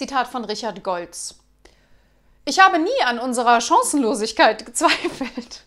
Zitat von Richard Goltz. Ich habe nie an unserer Chancenlosigkeit gezweifelt.